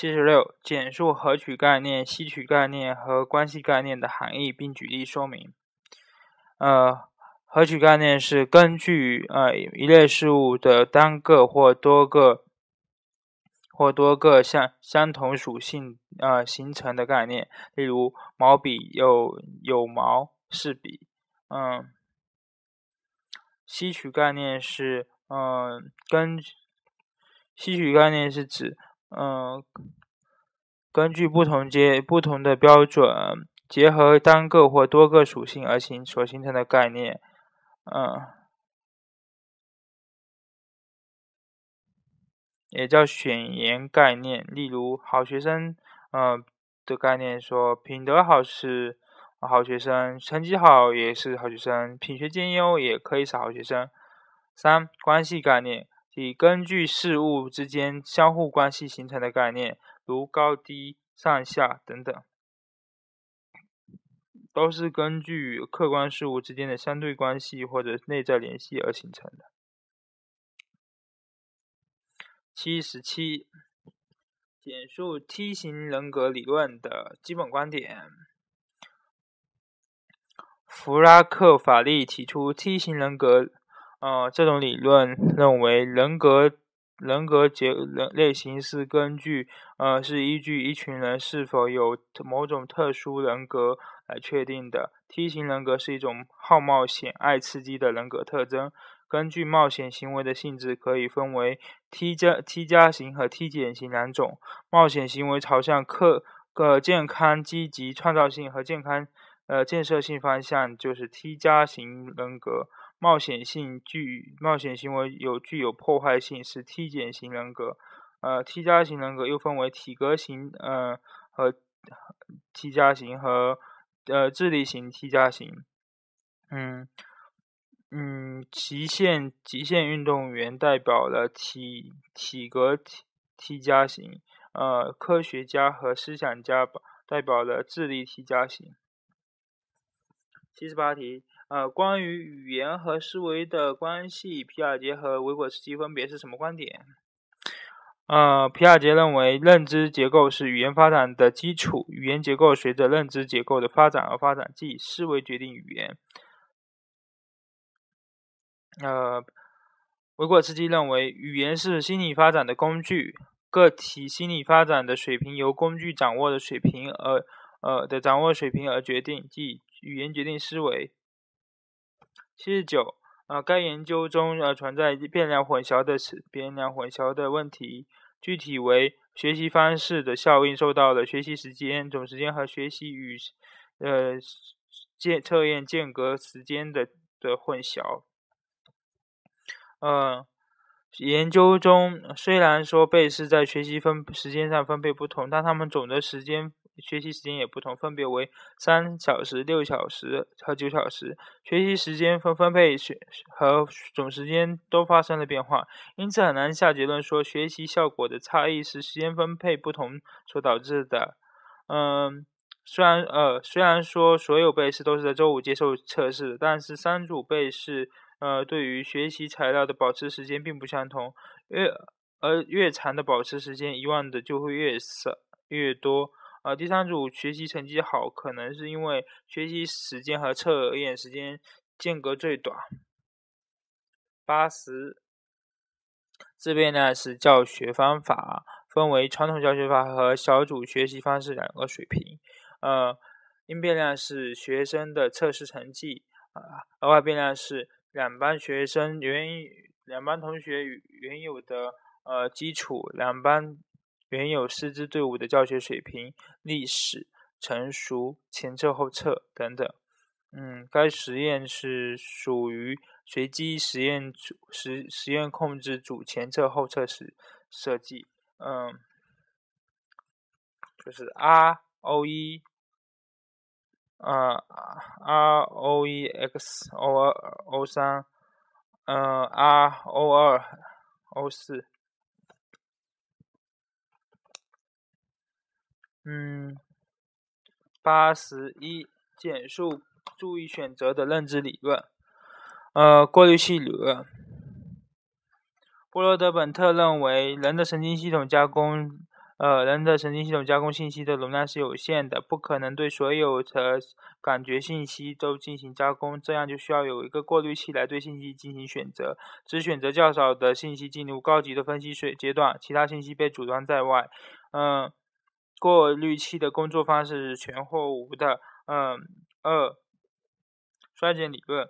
七十六，简述合取概念、吸取概念和关系概念的含义，并举例说明。呃，合取概念是根据呃一类事物的单个或多个或多个相相同属性呃形成的概念。例如，毛笔有有毛是笔。嗯，吸取概念是嗯根吸取概念是指嗯根据不同阶不同的标准。结合单个或多个属性而形所形成的概念，嗯，也叫选言概念。例如，好学生，嗯的概念说，品德好是好学生，成绩好也是好学生，品学兼优也可以是好学生。三、关系概念，以根据事物之间相互关系形成的概念，如高低、上下等等。都是根据客观事物之间的相对关系或者内在联系而形成的。七十七，简述梯形人格理论的基本观点。弗拉克法利提出梯形人格，呃，这种理论认为人格人格结人类型是根据，呃，是依据一群人是否有某种特殊人格。来确定的梯形人格是一种好冒险、爱刺激的人格特征。根据冒险行为的性质，可以分为 T 加 T 加型和 T 减型两种。冒险行为朝向克个健康、积极、创造性和健康呃建设性方向，就是 T 加型人格。冒险性具冒险行为有具有破坏性，是 T 减型人格。呃，T 加型人格又分为体格型呃和 T 加型和。呃，智力型 T 加型，嗯嗯，极限极限运动员代表了体体格 T T 加型，呃，科学家和思想家代表了智力 T 加型。七十八题，呃，关于语言和思维的关系，皮亚杰和维果茨基分别是什么观点？呃，皮亚杰认为，认知结构是语言发展的基础，语言结构随着认知结构的发展而发展，即思维决定语言。呃，维果茨基认为，语言是心理发展的工具，个体心理发展的水平由工具掌握的水平而呃的掌握水平而决定，即语言决定思维。七十九。呃，该研究中呃存在变量混淆的变量混淆的问题，具体为学习方式的效应受到了学习时间总时间和学习与呃间测验间隔时间的的混淆。呃，研究中虽然说贝氏在学习分时间上分配不同，但他们总的时间。学习时间也不同，分别为三小时、六小时和九小时。学习时间分分配学和总时间都发生了变化，因此很难下结论说学习效果的差异是时间分配不同所导致的。嗯，虽然呃虽然说所有被试都是在周五接受测试，但是三组被试呃对于学习材料的保持时间并不相同。越而越长的保持时间，遗忘的就会越少越多。呃，第三组学习成绩好，可能是因为学习时间和测验时间间隔最短。八十，自变量是教学方法，分为传统教学法和小组学习方式两个水平。呃，因变量是学生的测试成绩，啊，额外变量是两班学生原两班同学原有的呃基础，两班。原有师资队伍的教学水平、历史成熟、前测后测等等。嗯，该实验是属于随机实验组实实验控制组前测后测时设计。嗯，就是 R O E，呃，R O E X O 二 O 三，嗯，R O 二 O 四。嗯，八十一，简述注意选择的认知理论。呃，过滤器理论。布罗德本特认为，人的神经系统加工呃，人的神经系统加工信息的容量是有限的，不可能对所有的感觉信息都进行加工，这样就需要有一个过滤器来对信息进行选择，只选择较少的信息进入高级的分析水阶段，其他信息被阻断在外。嗯，过滤器的工作方式是全或无的。嗯，二，衰减理论。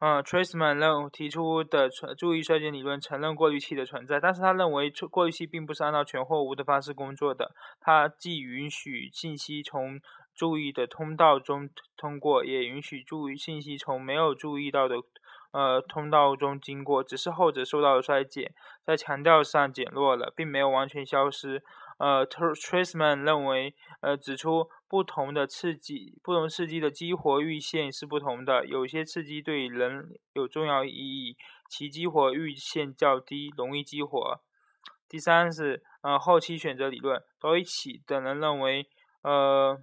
嗯 t r a c e m a n 认提出的注意衰减理论承认过滤器的存在，但是他认为过滤器并不是按照全或无的方式工作的。它既允许信息从注意的通道中通过，也允许注意信息从没有注意到的呃通道中经过，只是后者受到了衰减，在强调上减弱了，并没有完全消失。呃 t r a c e m a n 认为，呃，指出。不同的刺激，不同刺激的激活阈限是不同的。有些刺激对人有重要意义，其激活阈限较低，容易激活。第三是呃后期选择理论，多伊奇等人认为，呃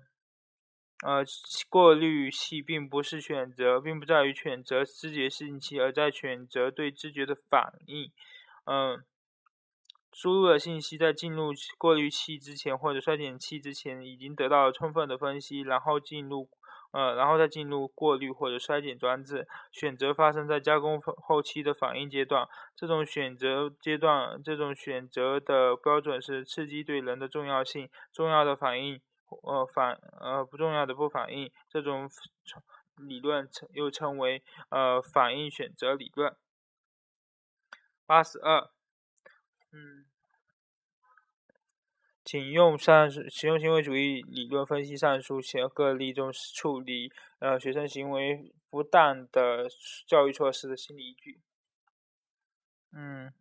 呃过滤器并不是选择，并不在于选择知觉信息，而在选择对知觉的反应。嗯。输入的信息在进入过滤器之前或者衰减器之前已经得到了充分的分析，然后进入呃，然后再进入过滤或者衰减装置。选择发生在加工后期的反应阶段。这种选择阶段，这种选择的标准是刺激对人的重要性，重要的反应呃反呃不重要的不反应。这种理论称又称为呃反应选择理论。八十二。嗯，请用上述实用行为主义理论分析上述些个例中处理呃学生行为不当的教育措施的心理依据。嗯，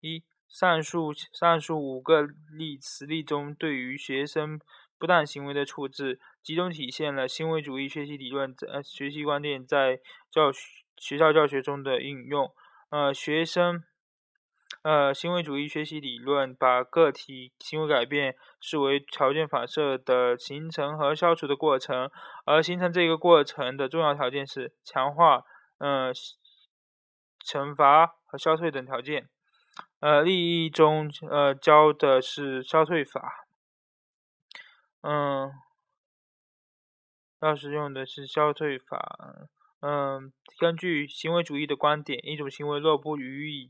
一上述上述五个例实例中，对于学生不当行为的处置，集中体现了行为主义学习理论呃学习观点在教学学校教学中的应用。呃，学生。呃，行为主义学习理论把个体行为改变视为条件反射的形成和消除的过程，而形成这个过程的重要条件是强化、嗯、惩罚和消退等条件。呃，例一中呃教的是消退法，嗯，要是用的是消退法，嗯，根据行为主义的观点，一种行为若不予以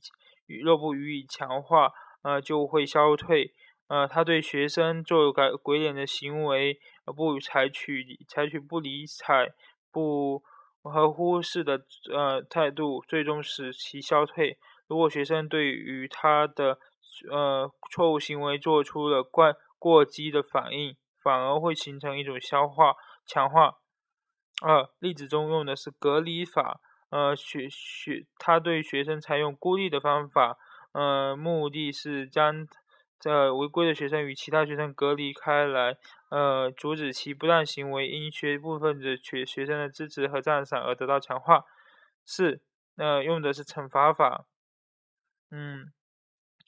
若不予以强化，呃，就会消退。呃，他对学生做改鬼脸的行为，不采取采取不理睬、不和忽视的呃态度，最终使其消退。如果学生对于他的呃错误行为做出了过过激的反应，反而会形成一种消化强化。二例子中用的是隔离法。呃，学学他对学生采用孤立的方法，呃，目的是将这违规的学生与其他学生隔离开来，呃，阻止其不当行为因学部分的学学生的支持和赞赏而得到强化。四，呃，用的是惩罚法，嗯，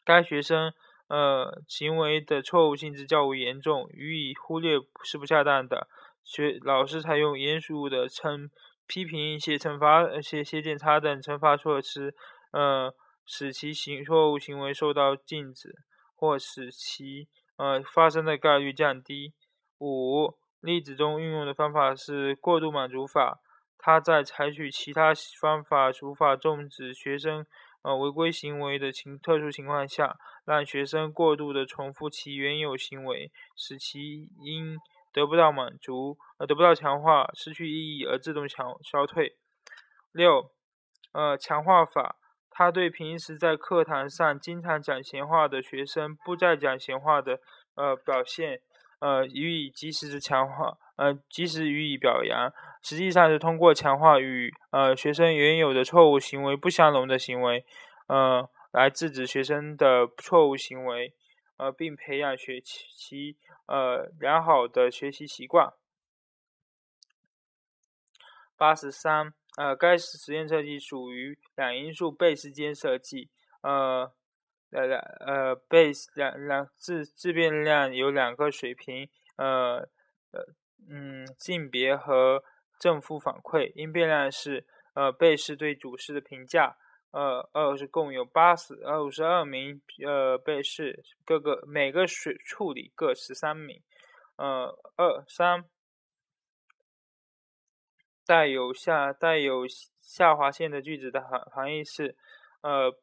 该学生呃行为的错误性质较为严重，予以忽略是不恰当的，学老师采用严肃的称。批评、写惩罚、写写检查等惩罚措施，呃，使其行错误行为受到禁止，或使其呃发生的概率降低。五例子中运用的方法是过度满足法，他在采取其他方法无法终止学生呃违规行为的情特殊情况下，让学生过度的重复其原有行为，使其因。得不到满足，呃，得不到强化，失去意义而自动强消退。六，呃，强化法，它对平时在课堂上经常讲闲话的学生不再讲闲话的，呃，表现，呃，予以及时的强化，呃，及时予以表扬。实际上是通过强化与呃学生原有的错误行为不相容的行为，呃，来制止学生的错误行为。呃，并培养学其呃良好的学习习惯。八十三，呃，该实验设计属于两因素倍时间设计。呃，呃两呃倍两两自自变量有两个水平，呃呃嗯性别和正负反馈。因变量是呃倍式对主式的评价。呃，二是共有八十呃五十二名呃被试，各个每个水处理各十三名。呃，二三带有下带有下划线的句子的含含义是，呃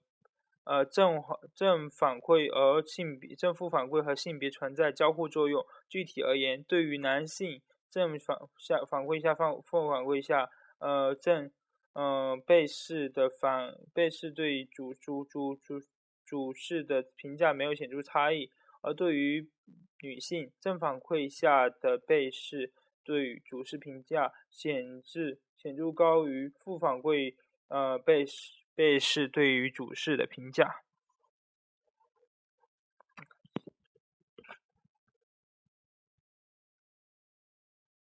呃正正反馈而性别正负反馈和性别存在交互作用。具体而言，对于男性正反下反馈下反负反馈下，呃正。嗯，被试的反被试对主主主主主试的评价没有显著差异，而对于女性正反馈下的被试对主试评价显著显著高于负反馈呃被试被试对于主事的评价。